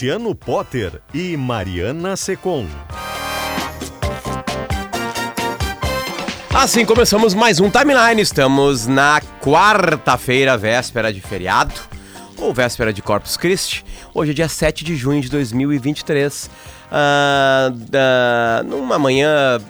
Luciano Potter e Mariana Secom. Assim começamos mais um timeline. Estamos na quarta-feira, véspera de feriado, ou véspera de Corpus Christi. Hoje é dia 7 de junho de 2023. Ah, ah, numa manhã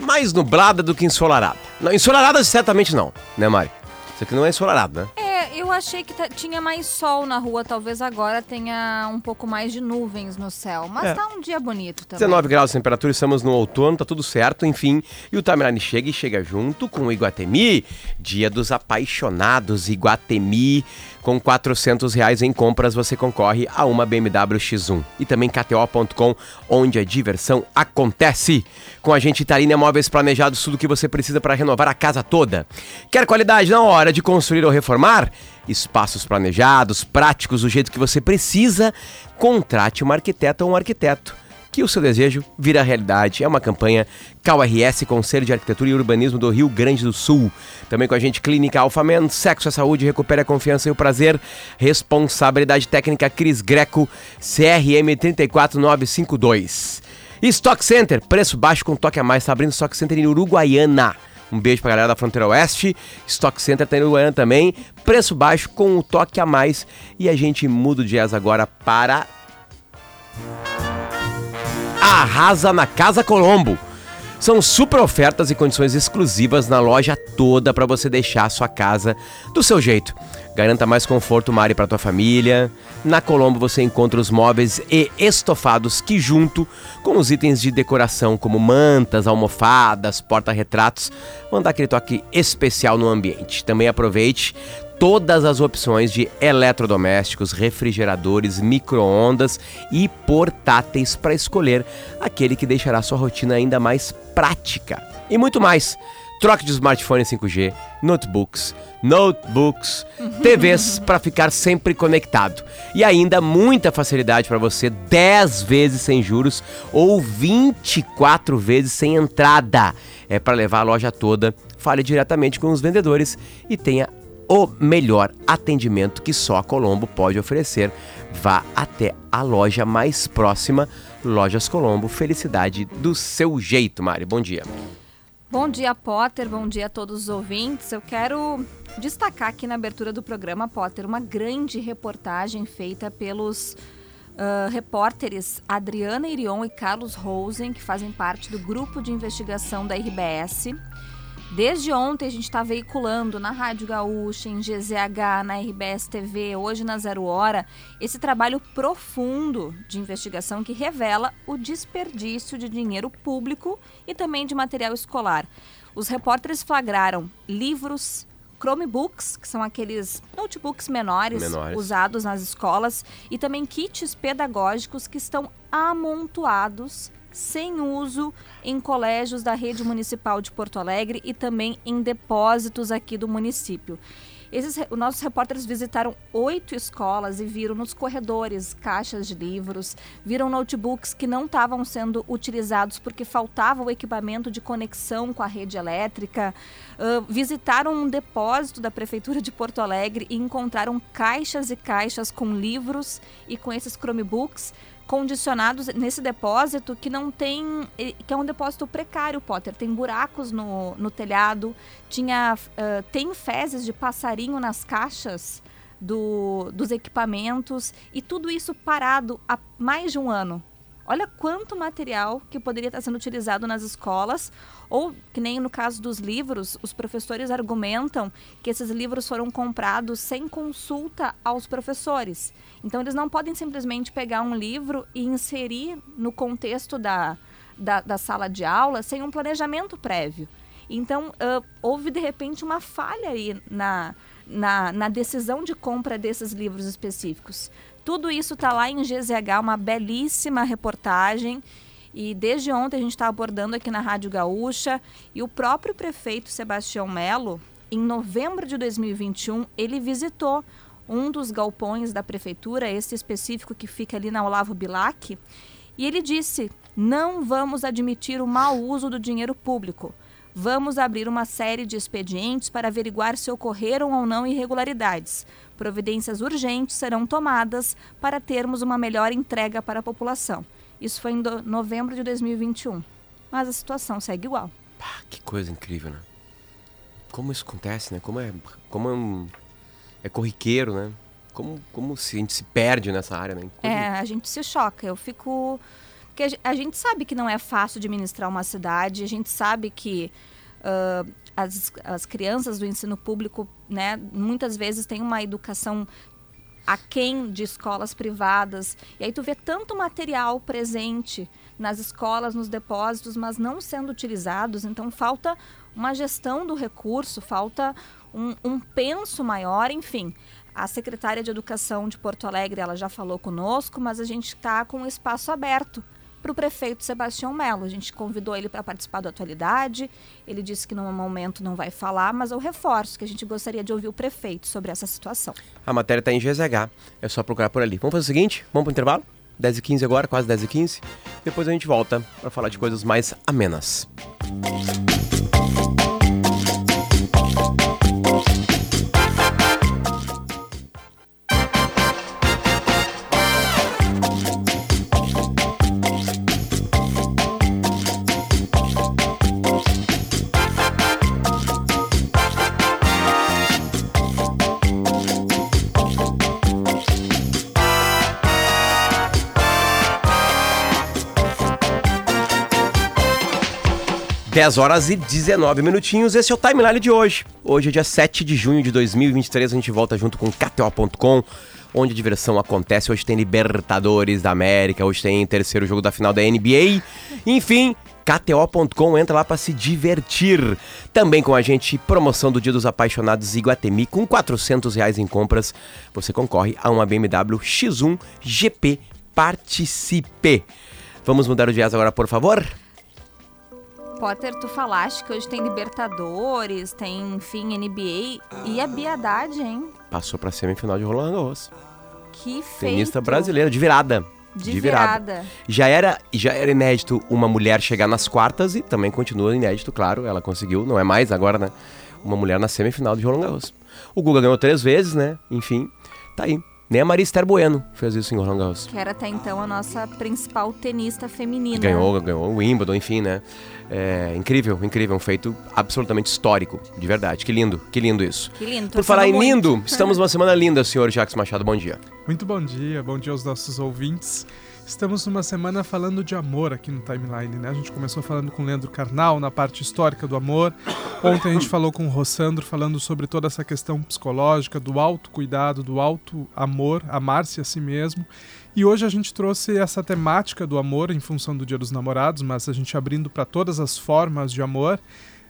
mais nublada do que ensolarada. Não, ensolarada certamente não, né, Mari? Isso aqui não é ensolarado, né? É, eu achei que tinha mais sol na rua, talvez agora tenha um pouco mais de nuvens no céu. Mas É. tá um dia bonito também. 19 graus de temperatura, estamos no outono, tá tudo certo, enfim. E o Timeline chega e chega junto com o Iguatemi, Dia dos Apaixonados Iguatemi. Com 400 reais em compras, você concorre a uma BMW X1. E também KTO.com, onde a diversão acontece. Com a gente, Italina Móveis Planejados, tudo que você precisa para renovar a casa toda. Quer qualidade na hora de construir ou reformar? Espaços planejados, práticos, do jeito que você precisa. Contrate uma arquiteta ou um arquiteto que o seu desejo vira realidade. É uma campanha KRS, Conselho de Arquitetura e Urbanismo do Rio Grande do Sul. Também com a gente Clínica Alfamen, Sexo é Saúde, recupere a confiança e o prazer. Responsabilidade técnica Cris Greco, CRM 34952. Stock Center, preço baixo com toque a mais, está abrindo Stock Center em Uruguaiana. Um beijo pra galera da Fronteira Oeste. Stock Center tá em Uruguaiana também. Preço baixo com o toque a mais. E a gente muda o jazz agora para arrasa na Casa Colombo. São super ofertas e condições exclusivas na loja toda para você deixar a sua casa do seu jeito. Garanta mais conforto, Mari, para tua família. Na Colombo você encontra os móveis e estofados que junto com os itens de decoração como mantas, almofadas, porta-retratos, vão dar aquele toque especial no ambiente. Também aproveite todas as opções de eletrodomésticos, refrigeradores, micro-ondas e portáteis para escolher aquele que deixará sua rotina ainda mais prática. E muito mais. Troque de smartphone 5G, notebooks, notebooks, TVs para ficar sempre conectado. E ainda muita facilidade para você, 10 vezes sem juros ou 24 vezes sem entrada. É para levar a loja toda. Fale diretamente com os vendedores e tenha o melhor atendimento que só a Colombo pode oferecer. Vá até a loja mais próxima, Lojas Colombo. Felicidade do seu jeito, Mari. Bom dia. Bom dia, Potter. Bom dia a todos os ouvintes. Eu quero destacar aqui na abertura do programa, Potter, uma grande reportagem feita pelos ah, repórteres Adriana Irion e Carlos Rosen, que fazem parte do grupo de investigação da RBS. Desde ontem a gente está veiculando na Rádio Gaúcha, em GZH, na RBS TV, hoje na Zero Hora, esse trabalho profundo de investigação que revela o desperdício de dinheiro público e também de material escolar. Os repórteres flagraram livros, Chromebooks, que são aqueles notebooks menores, Menores. usados nas escolas, e também kits pedagógicos que estão amontoados sem uso em colégios da rede municipal de Porto Alegre e também em depósitos aqui do município. Esses, os nossos repórteres visitaram oito escolas e viram nos corredores caixas de livros, viram notebooks que não estavam sendo utilizados porque faltava o equipamento de conexão com a rede elétrica, ãh, visitaram um depósito da Prefeitura de Porto Alegre e encontraram caixas e caixas com livros e com esses Chromebooks condicionados nesse depósito que não tem. que é um depósito precário, Potter. Tem buracos no, no telhado, tinha. ah, tem fezes de passarinho nas caixas do, dos equipamentos e tudo isso parado há mais de um ano. Olha quanto material que poderia estar sendo utilizado nas escolas, ou que nem no caso dos livros, os professores argumentam que esses livros foram comprados sem consulta aos professores. Então eles não podem simplesmente pegar um livro e inserir no contexto da, da, da sala de aula sem um planejamento prévio. Então, ah, houve de repente uma falha aí na, na, na decisão de compra desses livros específicos. Tudo isso está lá em GZH, uma belíssima reportagem. E desde ontem a gente está abordando aqui na Rádio Gaúcha. E o próprio prefeito Sebastião Melo, em novembro de 2021, ele visitou um dos galpões da prefeitura, esse específico que fica ali na Olavo Bilac, e ele disse: não vamos admitir o mau uso do dinheiro público. Vamos abrir uma série de expedientes para averiguar se ocorreram ou não irregularidades. Providências urgentes serão tomadas para termos uma melhor entrega para a população. Isso foi em novembro de 2021. Mas a situação segue igual. Pá, que coisa incrível, né? Como isso acontece, né? Como é, como é, um, é corriqueiro, né? Como, como se a gente se perde nessa área, né? É, a gente se choca. Eu fico porque a gente sabe que não é fácil administrar uma cidade, a gente sabe que uh, as, as crianças do ensino público, né, muitas vezes têm uma educação aquém de escolas privadas. E aí tu vê tanto material presente nas escolas, nos depósitos, mas não sendo utilizados. Então falta uma gestão do recurso, falta um, um penso maior, enfim. A secretária de Educação de Porto Alegre, ela já falou conosco, mas a gente está com o espaço aberto para o prefeito Sebastião Melo. A gente convidou ele para participar da atualidade. Ele disse que no momento não vai falar, mas eu reforço que a gente gostaria de ouvir o prefeito sobre essa situação. A matéria está em GZH, é só procurar por ali. Vamos fazer o seguinte: vamos para o intervalo? 10h15 agora, quase 10h15. Depois a gente volta para falar de coisas mais amenas. Música 10 horas e 19 minutinhos, esse é o timeline de hoje. Hoje é dia 7 de junho de 2023, a gente volta junto com KTO.com, onde a diversão acontece. Hoje tem Libertadores da América, hoje tem terceiro jogo da final da NBA. Enfim, KTO.com, entra lá para se divertir. Também com a gente, promoção do Dia dos Apaixonados Iguatemi, com 400 reais em compras, você concorre a uma BMW X1 GP Participe. Vamos mudar o jazz agora, por favor? Potter, tu falaste que hoje tem Libertadores, tem, enfim, NBA. E a Biadade, hein? Passou pra semifinal de Roland Garros. Que feito. Tenista brasileira, de virada. De, de virada. virada. Já era, já era inédito uma mulher chegar nas quartas e também continua inédito, claro. Ela conseguiu, não é mais agora, né? Uma mulher na semifinal de Roland Garros. O Guga ganhou três vezes, né? Enfim, tá aí. Nem a Maria Esther Bueno fez isso em Roland Garros. Que era até então a nossa principal tenista feminina. Ganhou, ganhou o Wimbledon, enfim, né? É, incrível, incrível, um feito absolutamente histórico, de verdade. Que lindo, que lindo isso. Que lindo. Por falar em lindo, estamos numa semana linda, senhor Jacques Machado, bom dia. Muito bom dia, bom dia aos nossos ouvintes. Estamos numa semana falando de amor aqui no Timeline, né? A gente começou falando com o Leandro Carnal na parte histórica do amor. Ontem a gente falou com o Rossandro falando sobre toda essa questão psicológica, do autocuidado, do alto amor, amar-se a si mesmo. E hoje a gente trouxe essa temática do amor em função do Dia dos Namorados, mas a gente abrindo para todas as formas de amor,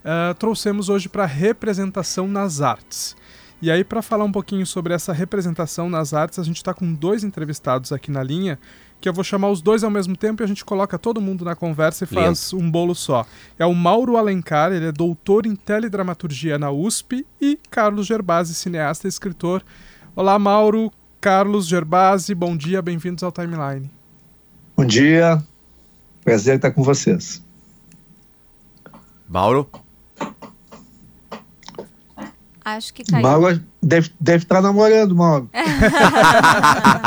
uh, trouxemos hoje para representação nas artes. E aí, para falar um pouquinho sobre essa representação nas artes, a gente está com dois entrevistados aqui na linha que eu vou chamar os dois ao mesmo tempo e a gente coloca todo mundo na conversa e faz Lindo. um bolo só. É o Mauro Alencar, ele é doutor em teledramaturgia na USP, e Carlos Gerbasi, cineasta e escritor. Olá, Mauro, Carlos Gerbasi, bom dia, bem-vindos ao Timeline. Bom dia, prazer estar com vocês. Mauro? Acho que caiu. Mauro deve, deve estar namorando, Mauro.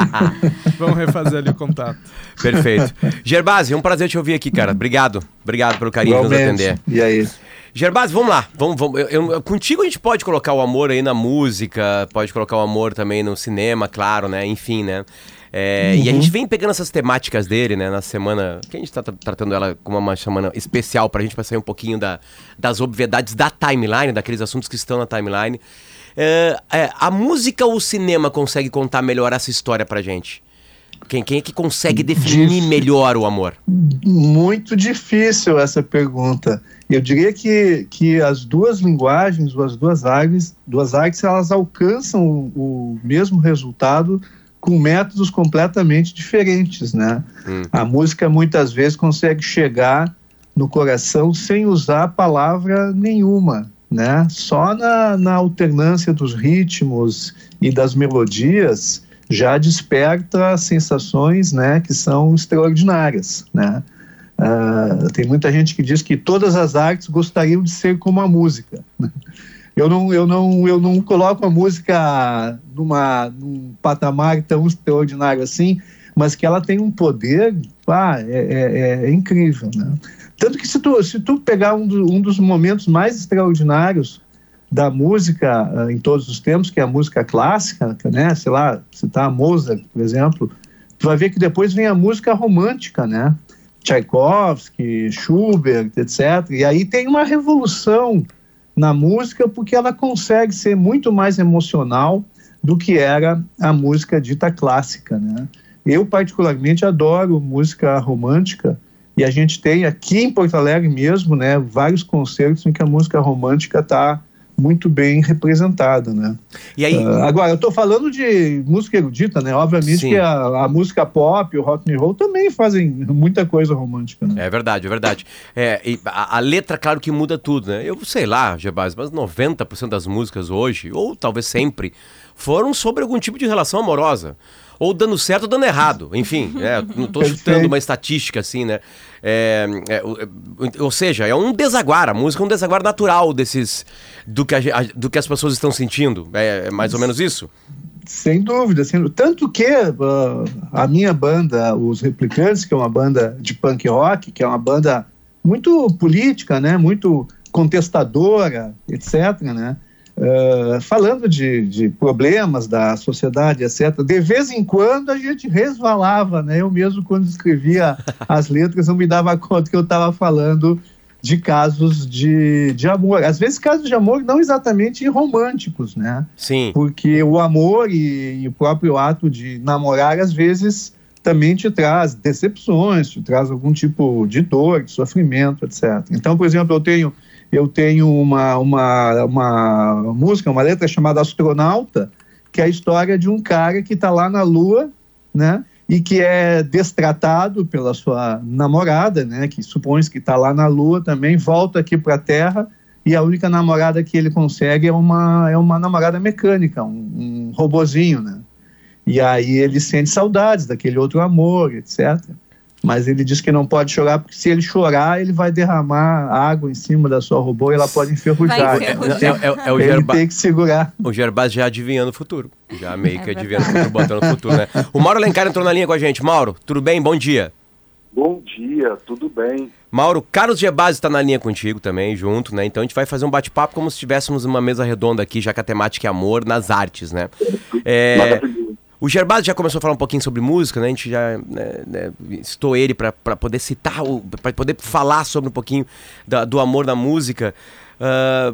Vamos refazer ali o contato. Perfeito. Gerbasi, é um prazer te ouvir aqui, cara. Obrigado. Obrigado pelo carinho de nos atender. E aí? Gerbasi, vamos lá. Vamos, vamos. Eu, eu, contigo a gente pode colocar o amor aí na música, pode colocar o amor também no cinema, claro, né? Enfim, né? É, uhum. E a gente vem pegando essas temáticas dele, né, na semana. Que a gente está tratando ela como uma semana especial para a gente, para sair um pouquinho da, das obviedades da timeline, daqueles assuntos que estão na timeline. É, é, a música ou o cinema consegue contar melhor essa história pra gente? Quem, quem é que consegue definir Dif- melhor o amor? Muito difícil essa pergunta. Eu diria que, que as duas linguagens, as duas artes, duas artes, elas alcançam o, o mesmo resultado com métodos completamente diferentes, né? Hum. A música muitas vezes consegue chegar no coração sem usar palavra nenhuma, né? Só na, na alternância dos ritmos e das melodias já desperta sensações, né, que são extraordinárias, né? Ah, tem muita gente que diz que todas as artes gostariam de ser como a música. Eu não, eu não, eu não coloco a música numa, num patamar tão extraordinário assim, mas que ela tem um poder, pá, é, é- é incrível, né? Tanto que se tu, se tu pegar um, do- um dos momentos mais extraordinários da música ah, em todos os tempos, que é a música clássica, né? Sei lá, citar Mozart, por exemplo, tu vai ver que depois vem a música romântica, né? Tchaikovsky, Schubert, etc. E aí tem uma revolução na música porque ela consegue ser muito mais emocional do que era a música dita clássica, né? Eu particularmente adoro música romântica e a gente tem aqui em Porto Alegre mesmo, né, vários concertos em que a música romântica está muito bem representada, né? E aí, Ah, agora, eu estou falando de música erudita, né? Obviamente Sim. que a, a música pop, o rock and roll também fazem muita coisa romântica, né? É verdade, é verdade. É, e a, a letra, claro que muda tudo, né? Eu sei lá, Gebaz, mas 90% das músicas hoje, ou talvez sempre, foram sobre algum tipo de relação amorosa. Ou dando certo ou dando errado. Enfim, é, não tô chutando uma estatística assim, né? É, é, é, ou seja, é um desaguar. A música é um desaguar natural desses. do que, a do que as pessoas estão sentindo. É, é mais ou menos isso? Sem dúvida, sem dúvida. Tanto que ah, a minha banda, os Replicantes, que é uma banda de punk rock, que é uma banda muito política, né? Muito contestadora, etc., né? Ah, falando de, de problemas da sociedade, etc. De vez em quando a gente resvalava, né? Eu mesmo, quando escrevia as letras, eu me dava conta que eu estava falando de casos de, de amor. Às vezes, casos de amor não exatamente românticos, né? Sim. Porque o amor e, e o próprio ato de namorar, às vezes, também te traz decepções, te traz algum tipo de dor, de sofrimento, etc. Então, por exemplo, eu tenho, eu tenho uma, uma, uma música, uma letra chamada Astronauta, que é a história de um cara que está lá na Lua, né? E que é destratado pela sua namorada, né? Que supõe que está lá na Lua também, volta aqui para a Terra e a única namorada que ele consegue é uma, é uma namorada mecânica, um, um robozinho, né? E aí ele sente saudades daquele outro amor, etc. Mas ele diz que não pode chorar, porque se ele chorar, ele vai derramar água em cima da sua robô e ela pode enferrujar. Vai É, enferrujar. é- é- é o ele Gerba- tem que segurar. O Gerbaz já adivinhando o futuro. Já meio que É adivinhando o futuro, botando o futuro, né? O Mauro Alencar entrou na linha com a gente. Mauro, tudo bem? Bom dia. Bom dia, tudo bem? Mauro, Carlos Gebaz está na linha contigo também, junto, né? Então a gente vai fazer um bate-papo como se estivéssemos numa mesa redonda aqui, já que a temática é amor nas artes, né? É. o Gerbaz já começou a falar um pouquinho sobre música, né? A gente já né, né, citou ele para poder citar, para poder falar sobre um pouquinho da- do amor na música. Ah,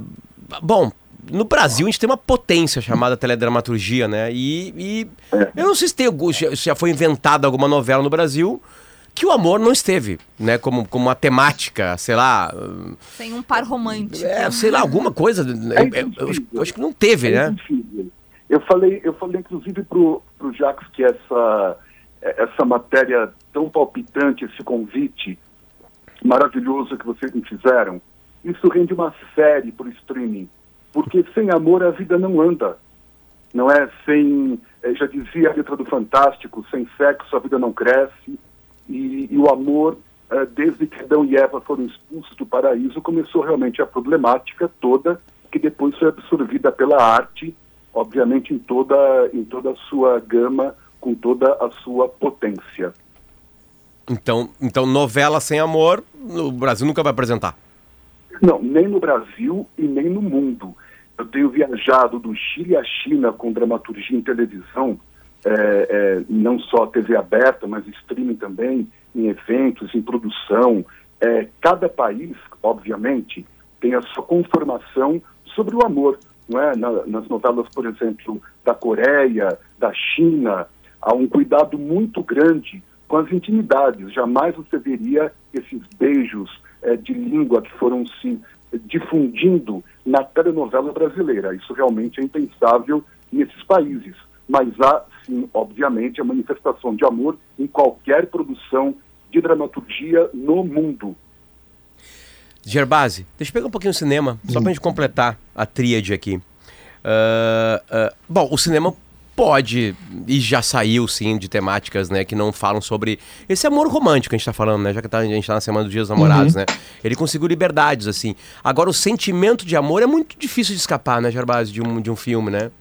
bom, no Brasil a gente tem uma potência chamada teledramaturgia, né? E, e eu não sei se, tem, se já foi inventada alguma novela no Brasil que o amor não esteve, né? Como, como uma temática, sei lá, Sem um par romântico. é, sei lá, alguma coisa. É eu- eu- eu acho- eu acho que não teve, É né? impossível. Eu falei, eu falei inclusive pro, pro Jacques que essa, essa matéria tão palpitante, esse convite maravilhoso que vocês me fizeram, isso rende uma série por streaming. Porque sem amor a vida não anda. Não é sem, eh, já dizia a letra do Fantástico, sem sexo a vida não cresce. E, e o amor, eh, desde que Adão e Eva foram expulsos do paraíso, começou realmente a problemática toda, que depois foi absorvida pela arte, obviamente em toda, em toda a sua gama, com toda a sua potência. Então, então, novela sem amor, o Brasil nunca vai apresentar. Não, nem no Brasil e nem no mundo. Eu tenho viajado do Chile à China com dramaturgia em televisão, é, é, não só TV aberta, mas streaming também, em eventos, em produção. É, cada país, obviamente, tem a sua conformação sobre o amor. Não é? Na- nas novelas, por exemplo, da Coreia, da China, há um cuidado muito grande com as intimidades. Jamais você veria esses beijos é, de língua que foram se difundindo na telenovela brasileira. Isso realmente é impensável nesses países. Mas há, sim, obviamente, a manifestação de amor em qualquer produção de dramaturgia no mundo. Gerbase, deixa eu pegar um pouquinho o cinema, só pra gente completar a tríade aqui. Uh, uh, bom, o cinema pode, e já saiu sim, de temáticas, né, que não falam sobre esse amor romântico que a gente tá falando, né, já que tá, a gente tá na Semana dos Dias dos Namorados, uhum. né. Ele conseguiu liberdades, assim. Agora, o sentimento de amor é muito difícil de escapar, né, Gerbase, de um, de um filme, né.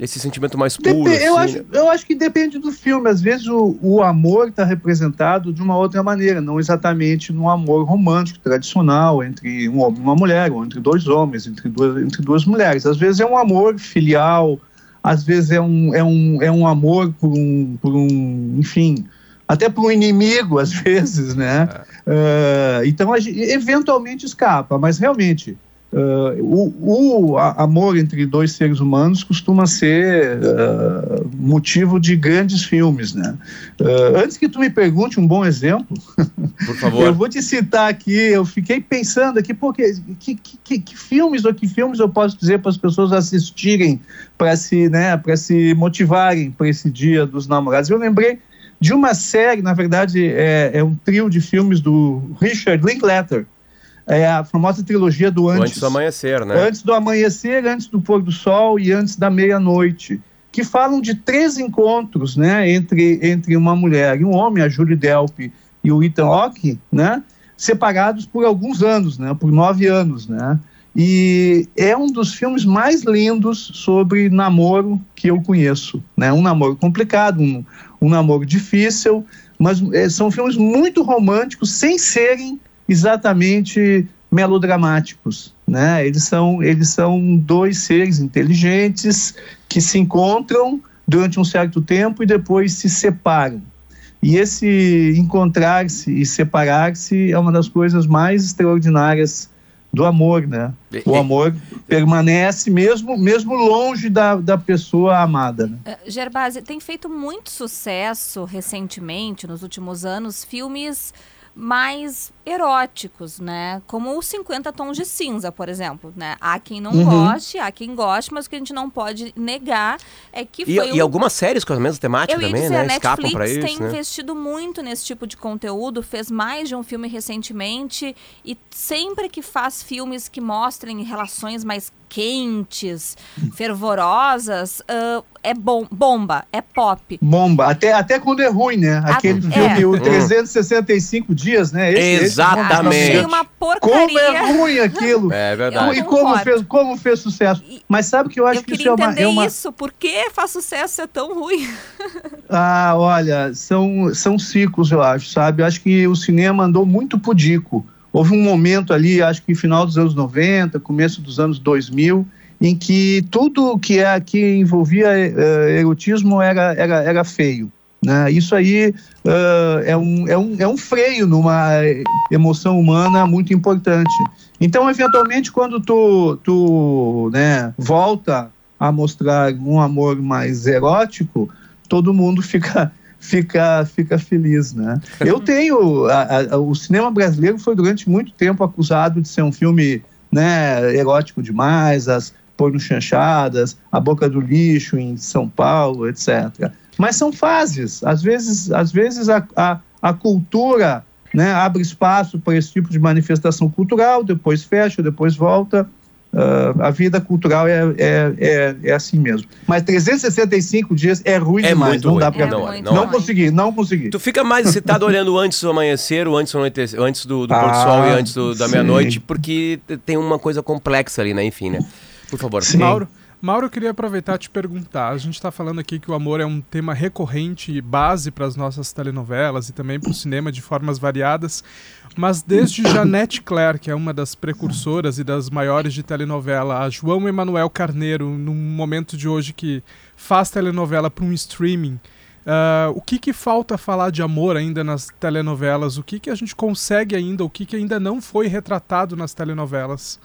Esse sentimento mais puro. Dep eu, assim, acho, né? eu acho que depende do filme. Às vezes o, o amor está representado de uma outra maneira, não exatamente no amor romântico, tradicional, entre um homem e uma mulher, ou entre dois homens, entre duas, entre duas mulheres. Às vezes é um amor filial, às vezes é um, é um, é um amor por um, por um enfim, até por um inimigo, às vezes, né? É. Uh, então, gente, eventualmente escapa, mas realmente Uh, o, o amor entre dois seres humanos costuma ser uh, motivo de grandes filmes, né? Uh, antes que tu me pergunte um bom exemplo, por favor, eu vou te citar aqui. Eu fiquei pensando aqui, porque que, que, que, que filmes ou que filmes eu posso dizer para as pessoas assistirem para se, né, para se motivarem para esse Dia dos Namorados? Eu lembrei de uma série, na verdade, é, é um trio de filmes do Richard Linklater é a famosa trilogia do antes, antes do amanhecer, né? Antes do amanhecer, antes do pôr do sol e antes da meia-noite, que falam de três encontros, né, entre, entre uma mulher e um homem, a Julie Delp e o Ethan Hawke, né, separados por alguns anos, né, por nove anos, né, e é um dos filmes mais lindos sobre namoro que eu conheço, né, um namoro complicado, um, um namoro difícil, mas é, são filmes muito românticos, sem serem exatamente melodramáticos, né? Eles são eles são dois seres inteligentes que se encontram durante um certo tempo e depois se separam. E esse encontrar-se e separar-se é uma das coisas mais extraordinárias do amor, né? O amor permanece mesmo mesmo longe da, da pessoa amada. Né? Uh, Gerbasi, tem feito muito sucesso recentemente, nos últimos anos, filmes mais eróticos, né? Como os 50 tons de cinza, por exemplo, né? Há quem não uhum. goste, há quem goste, mas o que a gente não pode negar é que e, foi E, algumas séries com a mesma temática Eu também, dizer, né? A Escapam Netflix isso, tem né? investido muito nesse tipo de conteúdo, fez mais de um filme recentemente e sempre que faz filmes que mostrem relações mais quentes, fervorosas, uh, é bom, bomba, é pop. Bomba, até, até quando é ruim, né? Aquele a, filme, é. o 365 dias, né? Esse, Exatamente. Esse, uma porcaria. Como é ruim aquilo. É verdade. E como fez, como fez sucesso. Mas sabe que eu acho eu que isso é uma, é uma... isso, por que faz sucesso é tão ruim? ah, olha, são, são ciclos, eu acho, sabe? Eu acho que o cinema andou muito pudico. Houve um momento ali, acho que final dos anos 90, começo dos anos 2000, em que tudo que, é, que envolvia uh, erotismo era, era, era feio. Né? Isso aí uh, é, um, é, um, é um freio numa emoção humana muito importante. Então, eventualmente, quando tu, tu né, volta a mostrar um amor mais erótico, todo mundo fica fica, fica feliz, né? Eu tenho, a, a, o cinema brasileiro foi durante muito tempo acusado de ser um filme, né, erótico demais, as porno chanchadas, a boca do lixo em São Paulo, etc. Mas são fases. Às vezes, às vezes a, a, a cultura né, abre espaço para esse tipo de manifestação cultural, depois fecha, depois volta. Uh, a vida cultural é, é, é, é, assim mesmo. Mas 365 dias é ruim é demais. não ruim. dá pra. É não, não, não consegui, não consegui. Tu fica mais excitado olhando antes do amanhecer, ou antes do, antes do, do ah, pôr do sol e antes do, da meia-noite, porque tem uma coisa complexa ali, né? Enfim, né? Por favor. Sim. Mauro, Mauro, eu queria aproveitar e te perguntar. A gente está falando aqui que o amor é um tema recorrente e base para as nossas telenovelas e também para o cinema de formas variadas. Mas desde Janete Claire, que é uma das precursoras e das maiores de telenovela, a João Emanuel Carneiro, num momento de hoje que faz telenovela para um streaming, uh, o que, que falta falar de amor ainda nas telenovelas? O que, que a gente consegue ainda? O que, que ainda não foi retratado nas telenovelas?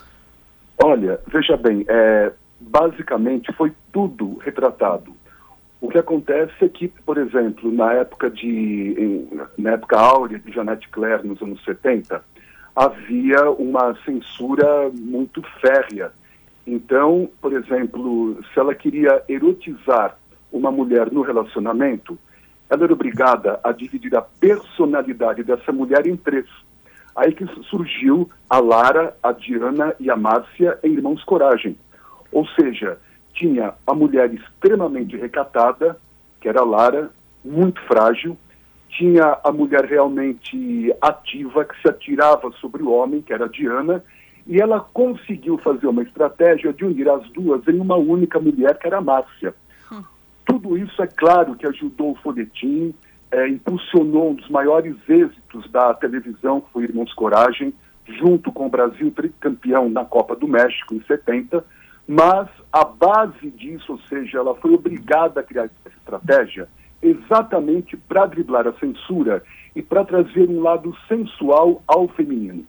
Olha, veja bem, é, basicamente foi tudo retratado. O que acontece é que, por exemplo, na época de em, na época áurea de Janete Claire nos anos 70, havia uma censura muito férrea. Então, por exemplo, se ela queria erotizar uma mulher no relacionamento, ela era obrigada a dividir a personalidade dessa mulher em três. Aí que surgiu a Lara, a Diana e a Márcia em Irmãos Coragem. Ou seja, tinha a mulher extremamente recatada, que era Lara, muito frágil, tinha a mulher realmente ativa, que se atirava sobre o homem, que era a Diana, e ela conseguiu fazer uma estratégia de unir as duas em uma única mulher, que era a Márcia. Tudo isso, é claro, que ajudou o folhetim, é, impulsionou um dos maiores êxitos da televisão, que foi Irmãos Coragem, junto com o Brasil tricampeão na Copa do México em 70, mas a base disso, ou seja, ela foi obrigada a criar essa estratégia exatamente para driblar a censura e para trazer um lado sensual ao feminino.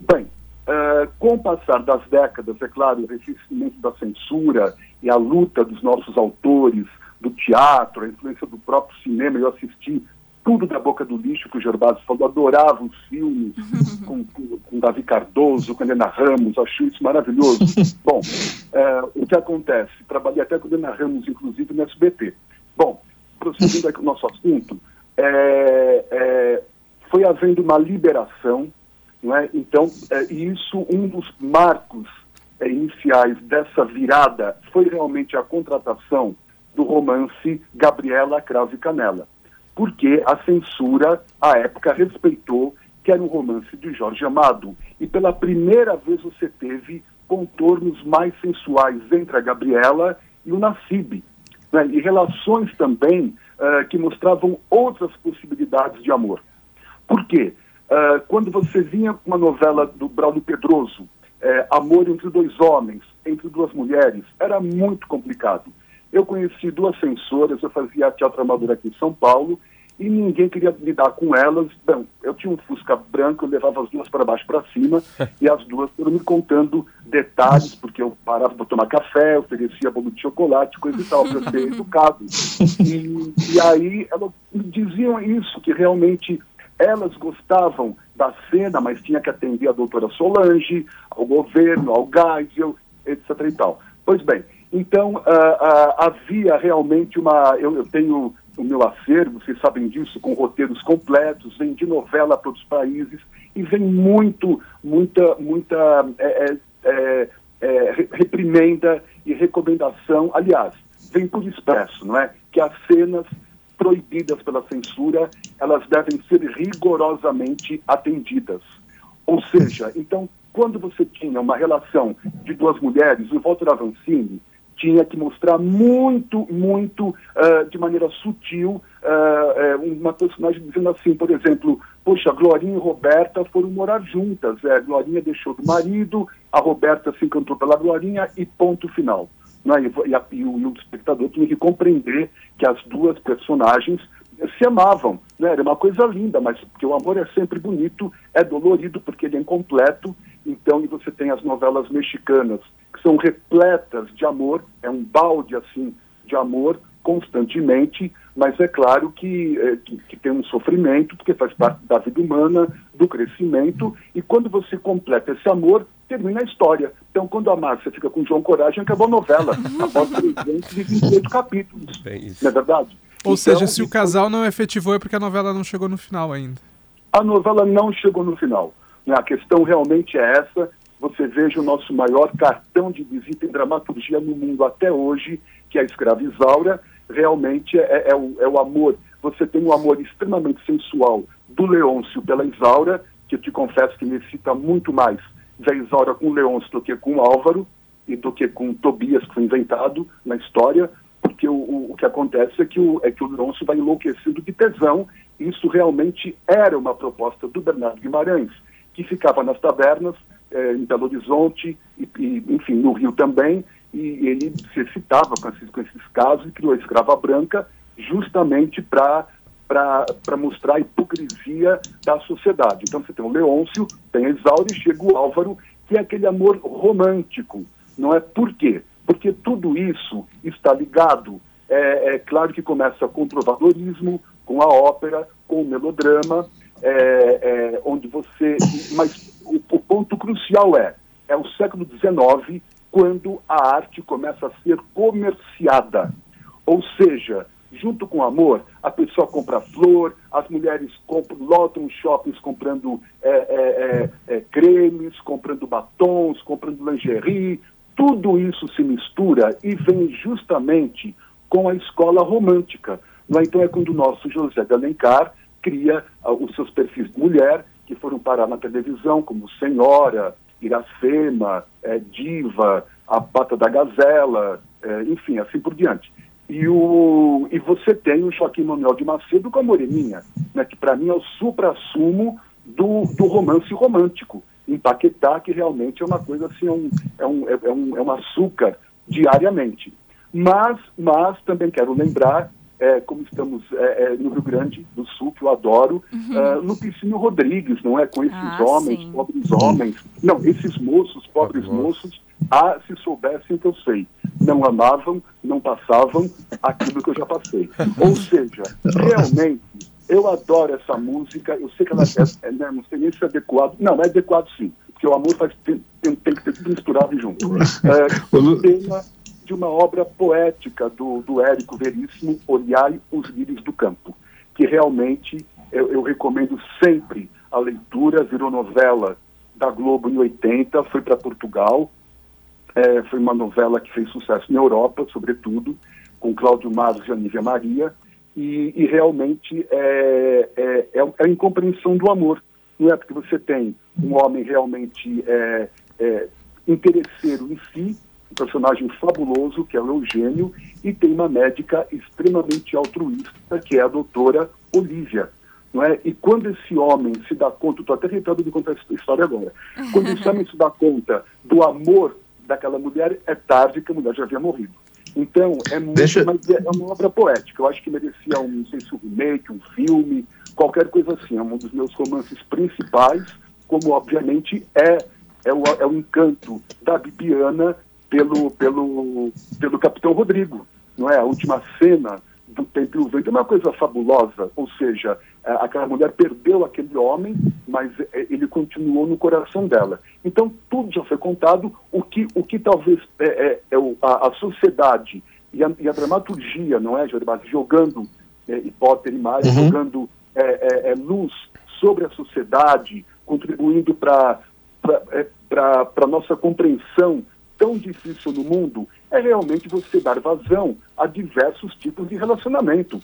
Bem, uh, com o passar das décadas, é claro, o resistimento da censura e a luta dos nossos autores, do teatro, a influência do próprio cinema, eu assisti tudo da boca do lixo que o Gervásio falou, adorava os filmes com, com, com, Davi Cardoso, com Helena Ramos, acho isso maravilhoso. Bom, é, o que acontece? Trabalhei até com Helena Ramos, inclusive, no SBT. Bom, prosseguindo aqui o nosso assunto, é, é, foi havendo uma liberação, não é? então, é, isso, um dos marcos é, iniciais dessa virada foi realmente a contratação do romance Gabriela Cravo e Canela porque a censura, à época, respeitou que era um romance de Jorge Amado. E pela primeira vez você teve contornos mais sensuais entre a Gabriela e o Nassib. Né? E relações também uh, que mostravam outras possibilidades de amor. Por quê? Uh, quando você vinha com uma novela do Braulio Pedroso, uh, Amor entre dois homens, entre duas mulheres, era muito complicado. Eu conheci duas censoras, eu fazia teatro amador aqui em São Paulo, e ninguém queria lidar com elas. Bom, eu tinha um Fusca branco, eu levava as duas para baixo para cima, e as duas foram me contando detalhes, porque eu parava para tomar café, oferecia bolo de chocolate, coisa e tal, para ser educado. E, e aí elas diziam isso, que realmente elas gostavam da cena, mas tinha que atender a doutora Solange, ao governo, ao Geisel, etc. e tal. Pois bem, então, uh, uh, havia realmente uma. Eu, eu, tenho o meu acervo, vocês sabem disso, com roteiros completos, vem de novela para outros países e vem muito, muita, muita é, é, é, reprimenda e recomendação. Aliás, vem por expresso, não é? Que as cenas proibidas pela censura elas devem ser rigorosamente atendidas. Ou seja, então, quando você tinha uma relação de duas mulheres, o Walter Avancini tinha que mostrar muito, muito, uh, de maneira sutil, uh, uma personagem dizendo assim, por exemplo, poxa, Glorinha e Roberta foram morar juntas, é, Glorinha deixou do marido, a Roberta se encantou pela Glorinha e ponto final. Né? E, a, e, o, e o espectador tinha que compreender que as duas personagens se amavam, né? Era uma coisa linda, mas porque o amor é sempre bonito, é dolorido porque ele é incompleto. Então, e você tem as novelas mexicanas que são repletas de amor, é um balde assim de amor constantemente, mas é claro que, é, que, que, tem um sofrimento, porque faz parte da vida humana, do crescimento, e quando você completa esse amor, termina a história. Então, quando a Márcia fica com João Coragem, acabou a novela, após 328 capítulos. Não é verdade? Ou então, seja, se o casal não efetivou é porque a novela não chegou no final ainda. A novela não chegou no final. Né? A questão realmente é essa, você veja o nosso maior cartão de visita em dramaturgia no mundo até hoje, que é a Escrava Isaura, realmente é, é, o, é o amor. Você tem um amor extremamente sensual do Leôncio pela Isaura, que eu te confesso que necessita muito mais da Isaura com Leôncio do que com Álvaro e do que com Tobias, que foi inventado na história, porque o, o, o que acontece é que o, é que o Leôncio vai enlouquecido de tesão. Isso realmente era uma proposta do Bernardo Guimarães, que ficava nas tabernas é, em Belo Horizonte, e, e, enfim, no Rio também, e ele se excitava com esses, com esses casos e criou a escrava branca justamente para para mostrar a hipocrisia da sociedade. Então você tem o Leôncio, tem a Isaura e chega o Álvaro, que é aquele amor romântico. Não é por quê? porque tudo isso está ligado. É, é claro que começa com o trovadorismo, com a ópera, com o melodrama, é, é, onde você. Mas o, o, ponto crucial é: é o século XIX quando a arte começa a ser comerciada. Ou seja, junto com o amor, a pessoa compra flor, as mulheres compram, lotam shoppings comprando é, é, é, é, cremes, comprando batons, comprando lingerie. Tudo isso se mistura e vem justamente com a escola romântica. É? Então é quando o nosso José de Alencar cria uh, os seus perfis de mulher, que foram parar na televisão, como Senhora, Iracema, é, Diva, A Pata da Gazela, é, enfim, assim por diante. E, o, e você tem o Joaquim Manuel de Macedo com a Moreninha, né, que para mim é o supra-sumo do, do romance romântico. Empaquetar, que realmente é uma coisa assim, é um, é um, é um, é um açúcar diariamente. Mas, mas também quero lembrar, é, como estamos é, é, no Rio Grande do Sul, que eu adoro, uhum. uh, é, Lupicínio Rodrigues, não é? Com esses ah, homens, sim. pobres homens. Não, esses moços, pobres moços, ah, se soubessem que eu sei. Não amavam, não passavam aquilo que eu já passei. Ou seja, realmente, eu adoro essa música, eu sei que ela é, é né, não sei nem se é adequado. Não, é adequado sim, porque o amor faz, tem, tem, tem que ser tudo misturado junto. É, o tema de uma obra poética do, do Érico Veríssimo, Olhai os Lírios do Campo, que realmente eu, eu recomendo sempre a leitura, virou novela da Globo em 80, foi para Portugal, é, foi uma novela que fez sucesso na Europa, sobretudo, com Cláudio Maros e Anísia Maria, e, e realmente é, é, é, a incompreensão do amor. Não é porque você tem um homem realmente é, é, interesseiro em si, um personagem fabuloso, que é o Eugênio, e tem uma médica extremamente altruísta, que é a doutora Olivia. Não é? E quando esse homem se dá conta, estou até tentando de contar essa história agora, quando esse homem se dá conta do amor daquela mulher, é tarde que a mulher já havia morrido. Então, é, muito, Deixa... é uma obra poética. Eu acho que merecia um, não sei se um remake, um filme, qualquer coisa assim. É um dos meus romances principais, como obviamente é, é, o, é o encanto da Bibiana pelo, pelo, pelo Capitão Rodrigo, não é? A última cena do Tempo e o Vento é uma coisa fabulosa, ou seja, é, aquela mulher perdeu aquele homem, mas é, ele continuou no coração dela. Então, tudo já foi contado, o que, o que talvez é, é, é a, a, sociedade e a, e a, dramaturgia, não é, Joribas, jogando, é, e Potter e Mário, uhum. jogando é, luz sobre a sociedade, contribuindo para a nossa compreensão tão difícil no mundo é realmente você dar vazão a diversos tipos de relacionamento.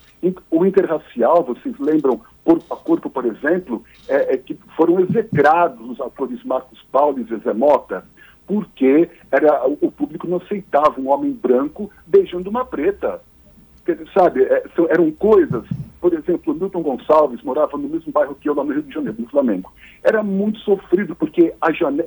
O interracial, vocês lembram, corpo a corpo, por exemplo, é, é que foram execrados os atores Marcos Paulo e Zezé Mota, porque era, o público não aceitava um homem branco beijando uma preta. Sabe, é, eram coisas por exemplo, Milton Gonçalves morava no mesmo bairro que eu, lá no Rio de Janeiro, no Flamengo. Era muito sofrido, porque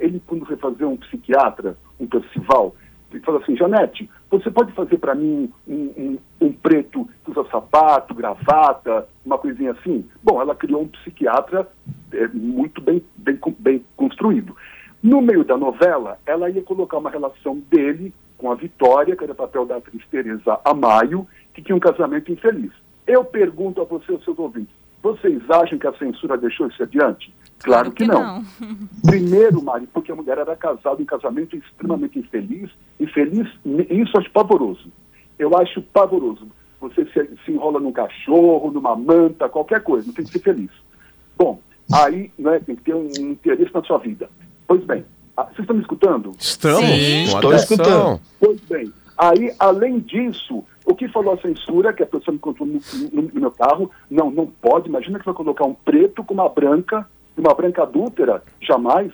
ele, quando foi fazer um psiquiatra, um Percival, ele falou assim, Janete, você pode fazer para mim um, um, um, preto que usa sapato, gravata, uma coisinha assim? Bom, ela criou um psiquiatra é, muito bem, bem, bem construído. No meio da novela, ela ia colocar uma relação dele com a Vitória, que era papel da atriz Teresa Amaio, que tinha um casamento infeliz. Eu pergunto a você, seus ouvintes, vocês acham que a censura deixou isso adiante? Claro, claro que, que, não. não. Primeiro, Mari, porque a mulher era casada em casamento extremamente infeliz, infeliz, isso eu acho pavoroso. Eu acho pavoroso. Você se, se enrola num cachorro, numa manta, qualquer coisa, não tem que ser feliz. Bom, aí né, tem que ter um interesse na sua vida. Pois bem, ah, vocês estão me escutando? Estamos. Sim. Estou escutando. Pois bem, aí, além disso, que falou a censura, que a pessoa me contou no, no, no, meu carro, não, não pode. Imagina que vai colocar um preto com uma branca, uma branca adúltera. Jamais,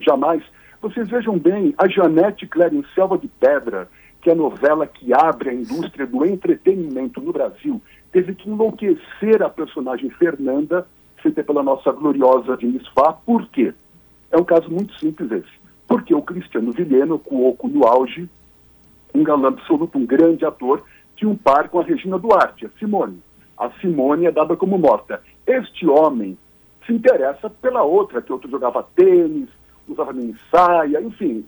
jamais. Vocês vejam bem, a Janete em Selva de Pedra, que é a novela que abre a indústria do entretenimento no Brasil, teve que enlouquecer a personagem Fernanda, feita pela nossa gloriosa Diniz Fá. Por quê? É um caso muito simples esse. Porque o Cristiano Vilhena, o Oco no auge, um galã absoluto, um grande ator, tinha um par com a Regina Duarte, a Simone. A Simone é dada como morta. Este homem se interessa pela outra, que outro jogava tênis, usava mini saia, enfim.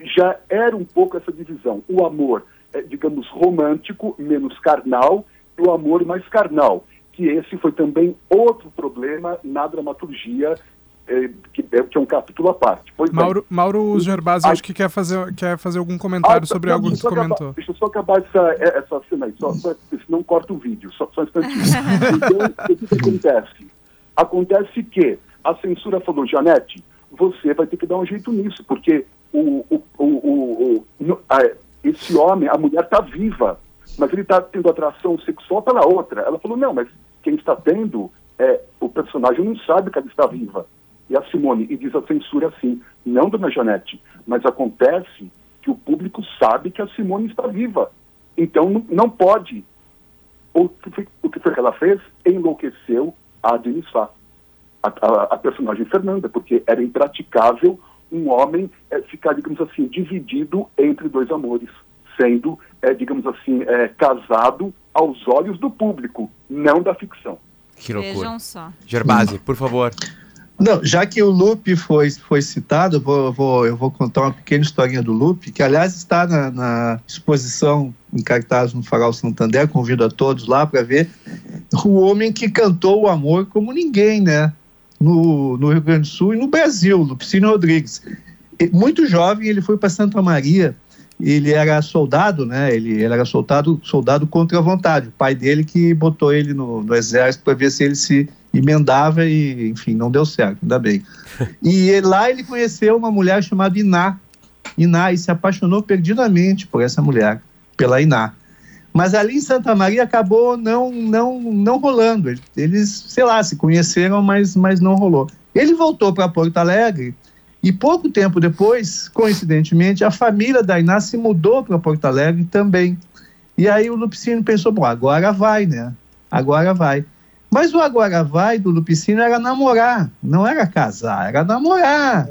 já era um pouco essa divisão. O amor, é, digamos, romântico, menos carnal, e o amor mais carnal, que esse foi também outro problema na dramaturgia é, que, é, que é um capítulo à parte. Pois Mauro, Mauro Gerbasi, acho que quer fazer, quer fazer algum comentário sobre não, algo que você comentou. Acabar, deixa eu só acabar essa, essa cena aí, só, só, senão corta o vídeo, só, só um instantinho. então, o que, que acontece? Acontece que a censura falou, Janete, você vai ter que dar um jeito nisso, porque o, o, o, o, o a, esse homem, a mulher está viva, mas ele está tendo atração sexual pela outra. Ela falou, não, mas quem está tendo, é, o personagem não sabe que ela está viva. E a Simone, e diz a censura assim, não, dona Janete, mas acontece que o público sabe que a Simone está viva. Então não, pode. O que, foi, o que foi que ela fez? Enlouqueceu a Denis Fá, a, a, a, personagem Fernanda, porque era impraticável um homem é, ficar, digamos assim, dividido entre dois amores, sendo, é, digamos assim, é, casado aos olhos do público, não da ficção. Que loucura. Vejam só. Gerbasi, por favor. Não, já que o Lupe foi, foi citado, vou, vou, eu vou contar uma pequena historinha do Lupe, que aliás está na, na exposição em cartaz no Farol Santander, convido a todos lá para ver o homem que cantou o amor como ninguém, né? No, no Rio Grande do Sul e no Brasil, Lupicínio Rodrigues. Muito jovem, ele foi para Santa Maria, ele era soldado, né? Ele, ele, era soldado, soldado contra a vontade. O pai dele que botou ele no, no exército para ver se ele se emendava e, enfim, não deu certo, ainda bem. E lá ele conheceu uma mulher chamada Iná. Iná e se apaixonou perdidamente por essa mulher, pela Iná. Mas ali em Santa Maria acabou não não não rolando. Eles, sei lá, se conheceram, mas, mas não rolou. Ele voltou para Porto Alegre e pouco tempo depois, coincidentemente, a família da Iná se mudou para Porto Alegre também. E aí o Lupicínio pensou, bom, agora vai, né? Agora vai. Mas o agora vai do Lupicínio era namorar, não era casar, era namorar.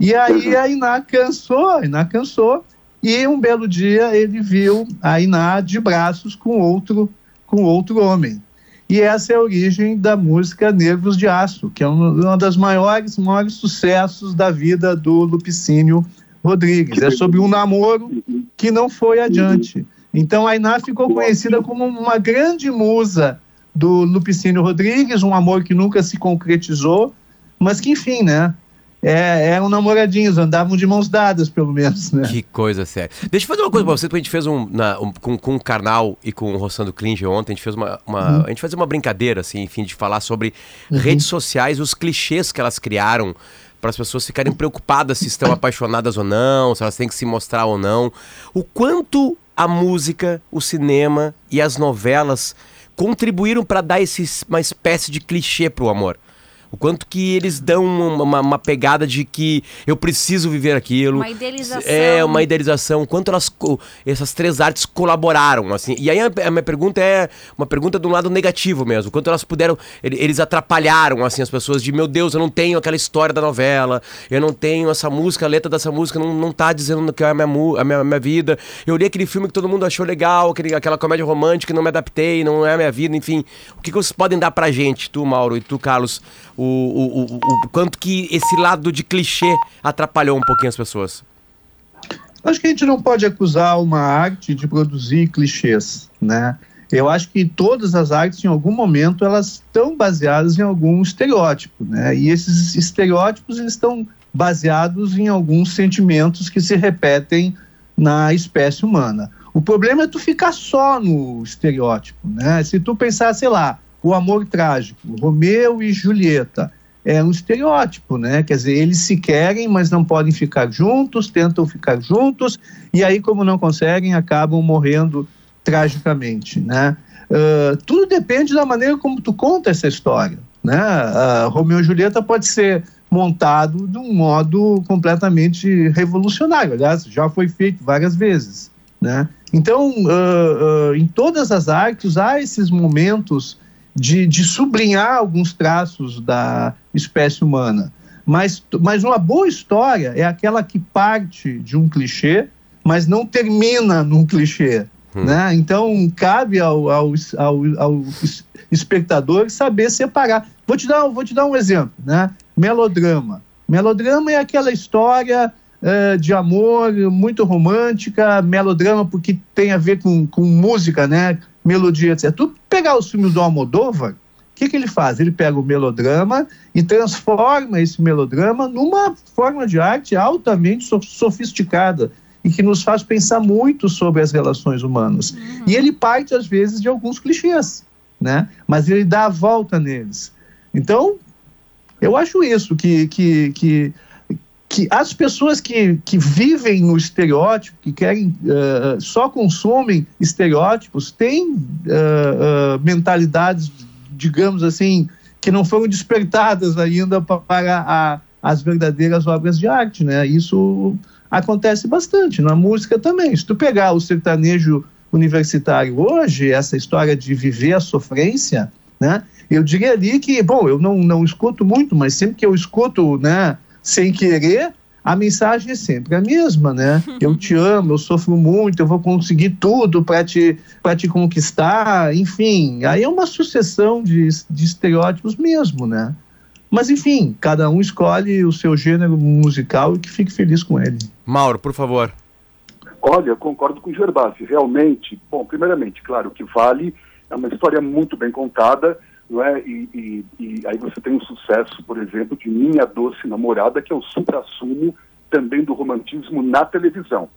E aí a Iná cansou, a Iná cansou, e um belo dia ele viu a Iná de braços com outro, com outro homem. E essa é a origem da música Nervos de Aço, que é uma das maiores, maiores sucessos da vida do Lupicínio Rodrigues. É sobre um namoro que não foi adiante. Então a Iná ficou conhecida como uma grande musa do Lupicínio Rodrigues, um amor que nunca se concretizou, mas que, enfim, né? É, eram namoradinhos, andavam de mãos dadas, pelo menos, né? Que coisa séria. Deixa eu fazer uma coisa pra você, porque a gente fez um, na, um com, com o Karnal e com o Rossando Klinge ontem, a gente fez uma, uma uhum. a gente fazia uma brincadeira, assim, enfim, de falar sobre uhum. redes sociais, os clichês que elas criaram para as pessoas ficarem preocupadas se estão apaixonadas ou não, se elas têm que se mostrar ou não. O quanto a música, o cinema e as novelas contribuíram para dar esse, uma espécie de clichê pro amor. O quanto que eles dão uma, uma, pegada de que eu preciso viver aquilo. Uma idealização. É, uma idealização. Quanto elas, essas três artes colaboraram, assim. E aí a, minha pergunta é uma pergunta do lado negativo mesmo. Quanto elas puderam, eles atrapalharam, assim, as pessoas de, meu Deus, eu não tenho aquela história da novela, eu não tenho essa música, a letra dessa música não, não tá dizendo que é a minha, a minha, a minha vida. Eu li aquele filme que todo mundo achou legal, aquele, aquela comédia romântica não me adaptei, não é a minha vida, enfim. O que, que vocês podem dar pra gente, tu, Mauro, e tu, Carlos, o, o, o, o, quanto que esse lado de clichê atrapalhou um pouquinho as pessoas? Acho que a gente não pode acusar uma arte de produzir clichês, né? Eu acho que todas as artes, em algum momento, elas estão baseadas em algum estereótipo, né? E esses estereótipos eles estão baseados em alguns sentimentos que se repetem na espécie humana. O problema é tu ficar só no estereótipo, né? Se tu pensar, sei lá, o amor trágico, Romeu e Julieta. É um estereótipo, né? Quer dizer, eles se querem, mas não podem ficar juntos, tentam ficar juntos, e aí, como não conseguem, acabam morrendo tragicamente, né? Uh, tudo depende da maneira como tu conta essa história, né? Uh, Romeu e Julieta pode ser montado de um modo completamente revolucionário, aliás, já foi feito várias vezes, né? Então, uh, em todas as artes há esses momentos de, de sublinhar alguns traços da espécie humana. Mas, mas uma boa história é aquela que parte de um clichê, mas não termina num clichê. Hum. Né? Então, cabe ao, ao, ao, ao, espectador saber separar. Vou te dar, vou te dar um exemplo: né? melodrama. Melodrama é aquela história uh, de amor, muito romântica, melodrama, porque tem a ver com, com música, né? Melodia, etc. Tu pegar os filmes do Almodóvar, o que, que ele faz? Ele pega o melodrama e transforma esse melodrama numa forma de arte altamente sofisticada e que nos faz pensar muito sobre as relações humanas. Uhum. E ele parte, às vezes, de alguns clichês, né? mas ele dá a volta neles. Então, eu acho isso, que, que, que, que as pessoas que, que vivem no estereótipo, que querem, uh, só consomem estereótipos, têm uh, uh, mentalidades, digamos assim, que não foram despertadas ainda para a, as verdadeiras obras de arte, né? Isso acontece bastante na música também. Se tu pegar o sertanejo universitário hoje, essa história de viver a sofrência, né? Eu diria ali que, bom, eu não, não escuto muito, mas sempre que eu escuto, né, sem querer, a mensagem é sempre a mesma, né? Eu te amo, eu sofro muito, eu vou conseguir tudo para te, te conquistar, enfim. Aí é uma sucessão de, de estereótipos mesmo, né? Mas enfim, cada um escolhe o seu gênero musical e que fique feliz com ele. Mauro, por favor. Olha, concordo com o Gerbasi. Realmente, bom, primeiramente, claro, que vale é uma história muito bem contada, não é? E, e, e aí você tem um sucesso, por exemplo, de Minha Doce Namorada, que é o supra-sumo também do romantismo na televisão.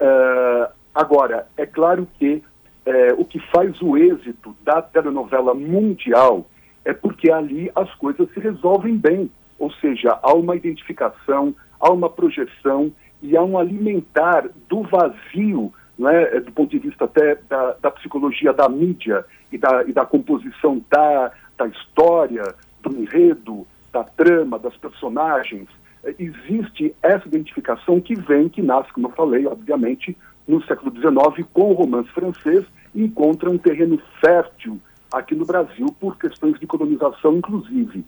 Uh, agora, é claro que uh, o que faz o êxito da telenovela mundial é porque ali as coisas se resolvem bem, ou seja, há uma identificação, há uma projeção e há um alimentar do vazio, né, do ponto de vista até da, da psicologia da mídia e da, e da composição da, da história, do enredo, da trama, das personagens. É, existe essa identificação que vem, que nasce, como eu falei, obviamente, no século XIX, com o romance francês, encontra um terreno fértil aqui no Brasil por questões de colonização, inclusive.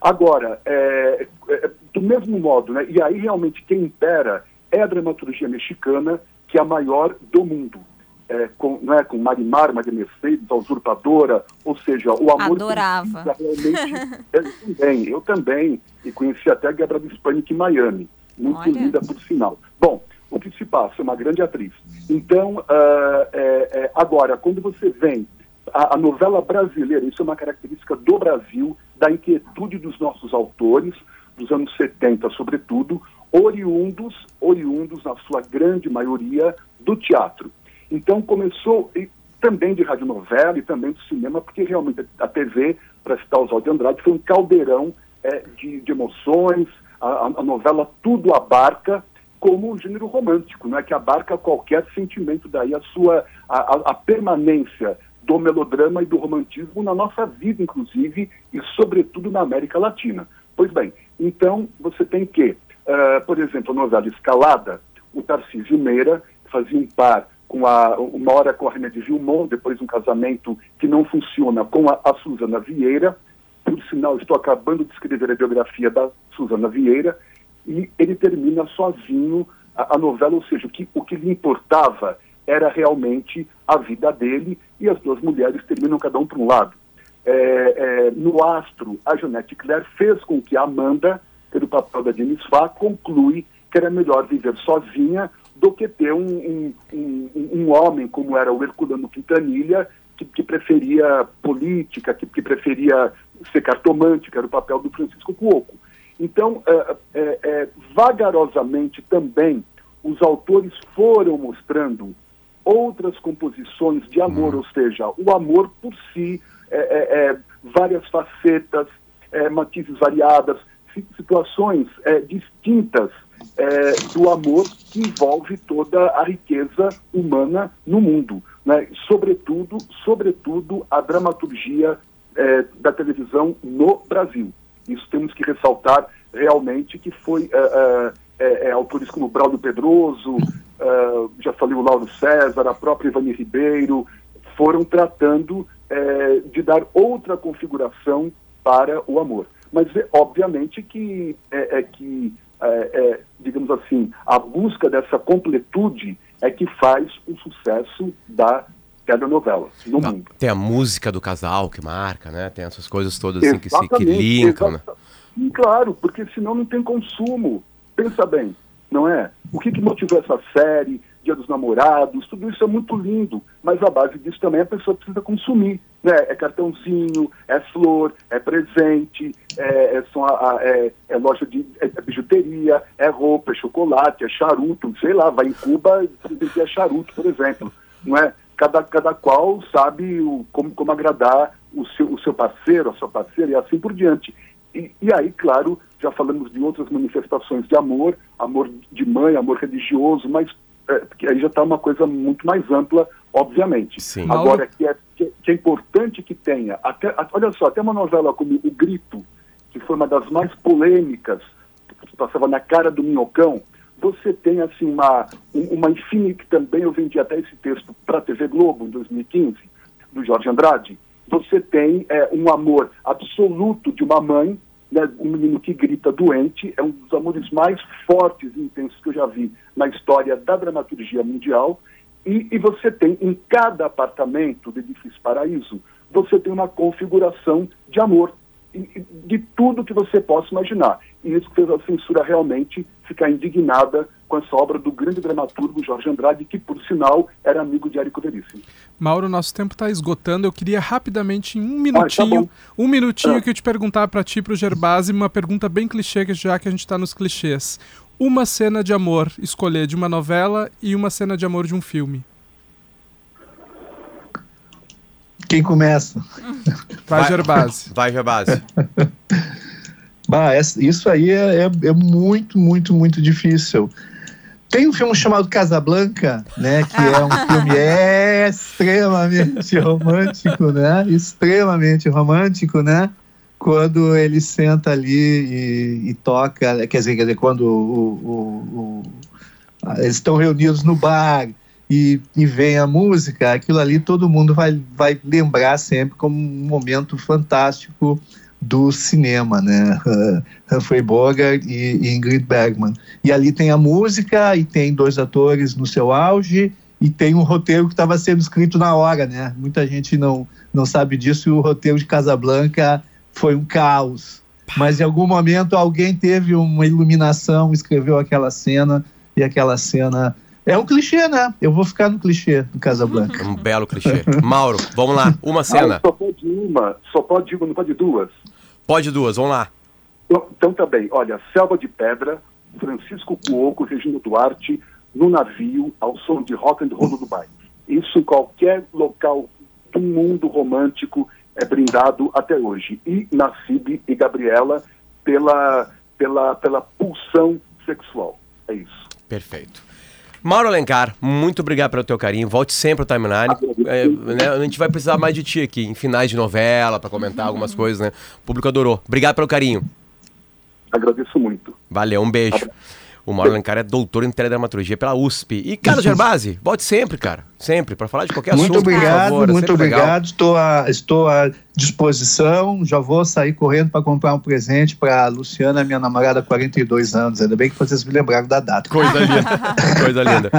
Agora, é, é, do mesmo modo, né, e aí realmente quem impera é a dramaturgia mexicana, que é a maior do mundo. É, com, né, com Marimar, Maria Mercedes, a usurpadora, ou seja, o amor... Adorava. Realmente, eu também, eu também, e conheci até a Gabriela Hispanic em Miami, muito Olha. linda por sinal. Bom, o que se passa? É uma grande atriz. Então, uh, é, é, agora, quando você vem a, a, novela brasileira, isso é uma característica do Brasil, da inquietude dos nossos autores, dos anos 70, sobretudo, oriundos, oriundos, na sua grande maioria, do teatro. Então começou, e também de radionovela e também do cinema, porque realmente a TV, para citar o Oswald de Andrade, foi um caldeirão é, de, de, emoções, a, a, novela tudo abarca, como o gênero romântico, né, que abarca qualquer sentimento, daí a sua a, a permanência do melodrama e do romantismo na nossa vida, inclusive, e sobretudo na América Latina. Pois bem, então você tem que, uh, por exemplo, a novela Escalada, o Tarcísio Meira fazia um par com a, uma hora com a René de Vilmont, depois um casamento que não funciona com a, a Suzana Vieira, por sinal, estou acabando de escrever a biografia da Suzana Vieira, e ele termina sozinho a, a novela, ou seja, o que, o que lhe importava era realmente a vida dele e as duas mulheres terminam cada um para um lado. É, é, no Astro, a Jeanette Claire fez com que a Amanda, pelo papel da Jenny Fá, conclui que era melhor viver sozinha do que ter um, um, um, um homem como era o Herculano Quintanilha, que, que preferia política, que, que, preferia ser cartomante, que era o papel do Francisco Cuoco. Então, é, é, é vagarosamente também, os autores foram mostrando outras composições de amor, hum. ou seja, o amor por si, é, é, é várias facetas, matizes variadas, situações é, distintas é, do amor que envolve toda a riqueza humana no mundo, né? sobretudo, sobretudo a dramaturgia da televisão no Brasil. Isso temos que ressaltar realmente que foi autores como Braulio Pedroso, já falei o Lauro César, a própria Ivani Ribeiro, foram tratando de dar outra configuração para o amor. Mas é obviamente que é, é que, é, é, digamos assim, a busca dessa completude é que faz o sucesso da telenovela no Não, mundo. Tem a música do casal que marca, né? Tem essas coisas todas assim, que, se, que linkam. Né? Claro, porque senão não tem consumo. Pensa bem, não é? O que, que motivou essa série, Dia dos Namorados, tudo isso é muito lindo, mas a base disso também a pessoa precisa consumir, né? É cartãozinho, é flor, é presente, é, é, a, é- é loja de é, é bijuteria, é roupa, é chocolate, é charuto, sei lá, vai em Cuba, que ter charuto, por exemplo, não é? Cada, cada qual sabe o, como, como agradar o seu, o seu parceiro, a sua parceira e assim por diante. E, e aí, claro, já falamos de outras manifestações de amor, amor de mãe, amor religioso, mas é, porque aí já está uma coisa muito mais ampla, obviamente. Sim. Agora, que é, que, é importante que tenha, até, a- olha só, até uma novela como O Grito, que foi uma das mais polêmicas, que passava na cara do minhocão, você tem assim uma, um- uma infinita, que também eu vendi até esse texto para a TV Globo em 2015, do Jorge Andrade, você tem é, um amor absoluto de uma mãe, né, um menino que grita doente, é um dos amores mais fortes e intensos que eu já vi na história da dramaturgia mundial, e, e você tem em cada apartamento do Edifício Paraíso, você tem uma configuração de amor, de tudo que você possa imaginar. E isso fez a censura realmente ficar indignada com essa obra do grande dramaturgo Jorge Andrade, que, por sinal, era amigo de Érico Veríssimo. Mauro, nosso tempo está esgotando. Eu queria rapidamente, em um minutinho, bom. um minutinho Ah. que eu te perguntar para ti, para o Gerbasi, uma pergunta bem clichê, que já que a gente está nos clichês. Uma cena de amor, escolher de uma novela e uma cena de amor de um filme. Quem começa? Vai. Gerbasi. Vai. Bah, essa- isso aí é, é- é muito, muito, muito difícil. Tem um filme chamado Casablanca, né? Que é um filme extremamente romântico, né? Extremamente romântico, né? Quando ele senta ali e, e toca, quer dizer, quer dizer, quando o- o- o- a- eles estão reunidos no bar e, e vem a música, aquilo ali todo mundo vai, vai lembrar sempre como um momento fantástico do cinema, né? Humphrey Bogart e, e Ingrid Bergman. E ali tem a música e tem dois atores no seu auge e tem um roteiro que estava sendo escrito na hora, né? Muita gente não, não sabe disso e o roteiro de Casablanca foi um caos. Mas em algum momento alguém teve uma iluminação, escreveu aquela cena e aquela cena é um clichê, né? Eu vou ficar no clichê do Casablanca. Um belo clichê. Mauro, vamos lá. Uma Ah, cena. só pode uma, só pode uma, não pode duas. Pode duas, vamos lá. Então, então tá bem. Olha, Selva de Pedra, Francisco Cuoco, Regina Duarte, no navio, ao som de rock and roll do Dubai. Isso em qualquer local do mundo romântico é brindado até hoje. E Nassib e Gabriela pela, pela, pela pulsão sexual. É isso. Perfeito. Mauro Alencar, muito obrigado pelo teu carinho. Volte sempre ao timeline. É, né, a gente vai precisar mais de ti aqui, em finais de novela, para comentar algumas coisas, né? O público adorou. Obrigado pelo carinho. Agradeço muito. Valeu, um beijo. O Mauro Alencar é doutor em teledramaturgia pela USP. E Carlos Gerbasi, volte sempre, cara. Sempre, para falar de qualquer Muito assunto, obrigado, favor. é muito legal. obrigado. Estou, à, estou à disposição. Já vou sair correndo para comprar um presente para Luciana, minha namorada, há 42 anos. Ainda bem que vocês me lembraram da data. Coisa linda. Coisa linda.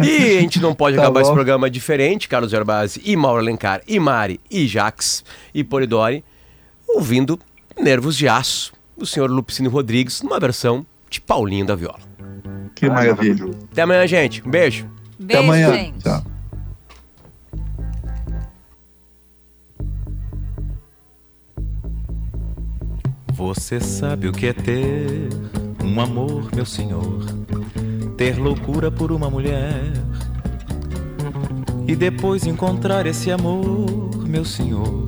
E a gente não pode Tá acabar esse bom. programa diferente, Carlos Gerbasi, e Mauro Alencar, e Mari, e Jax, e Polidori, ouvindo Nervos de Aço, do senhor Lupicínio Rodrigues, numa versão de Paulinho da Viola. Que maravilha. Até amanhã, gente. Um beijo. Até Beijo, amanhã. gente. Tchau. Você sabe o que é ter um amor, meu senhor? Ter loucura por uma mulher e depois encontrar esse amor, meu senhor,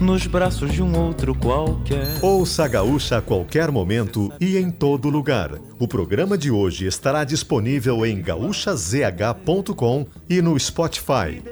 nos braços de um outro qualquer. Ouça a Gaúcha a qualquer momento e em todo lugar. O programa de hoje estará disponível em gaúchazh.com e no Spotify.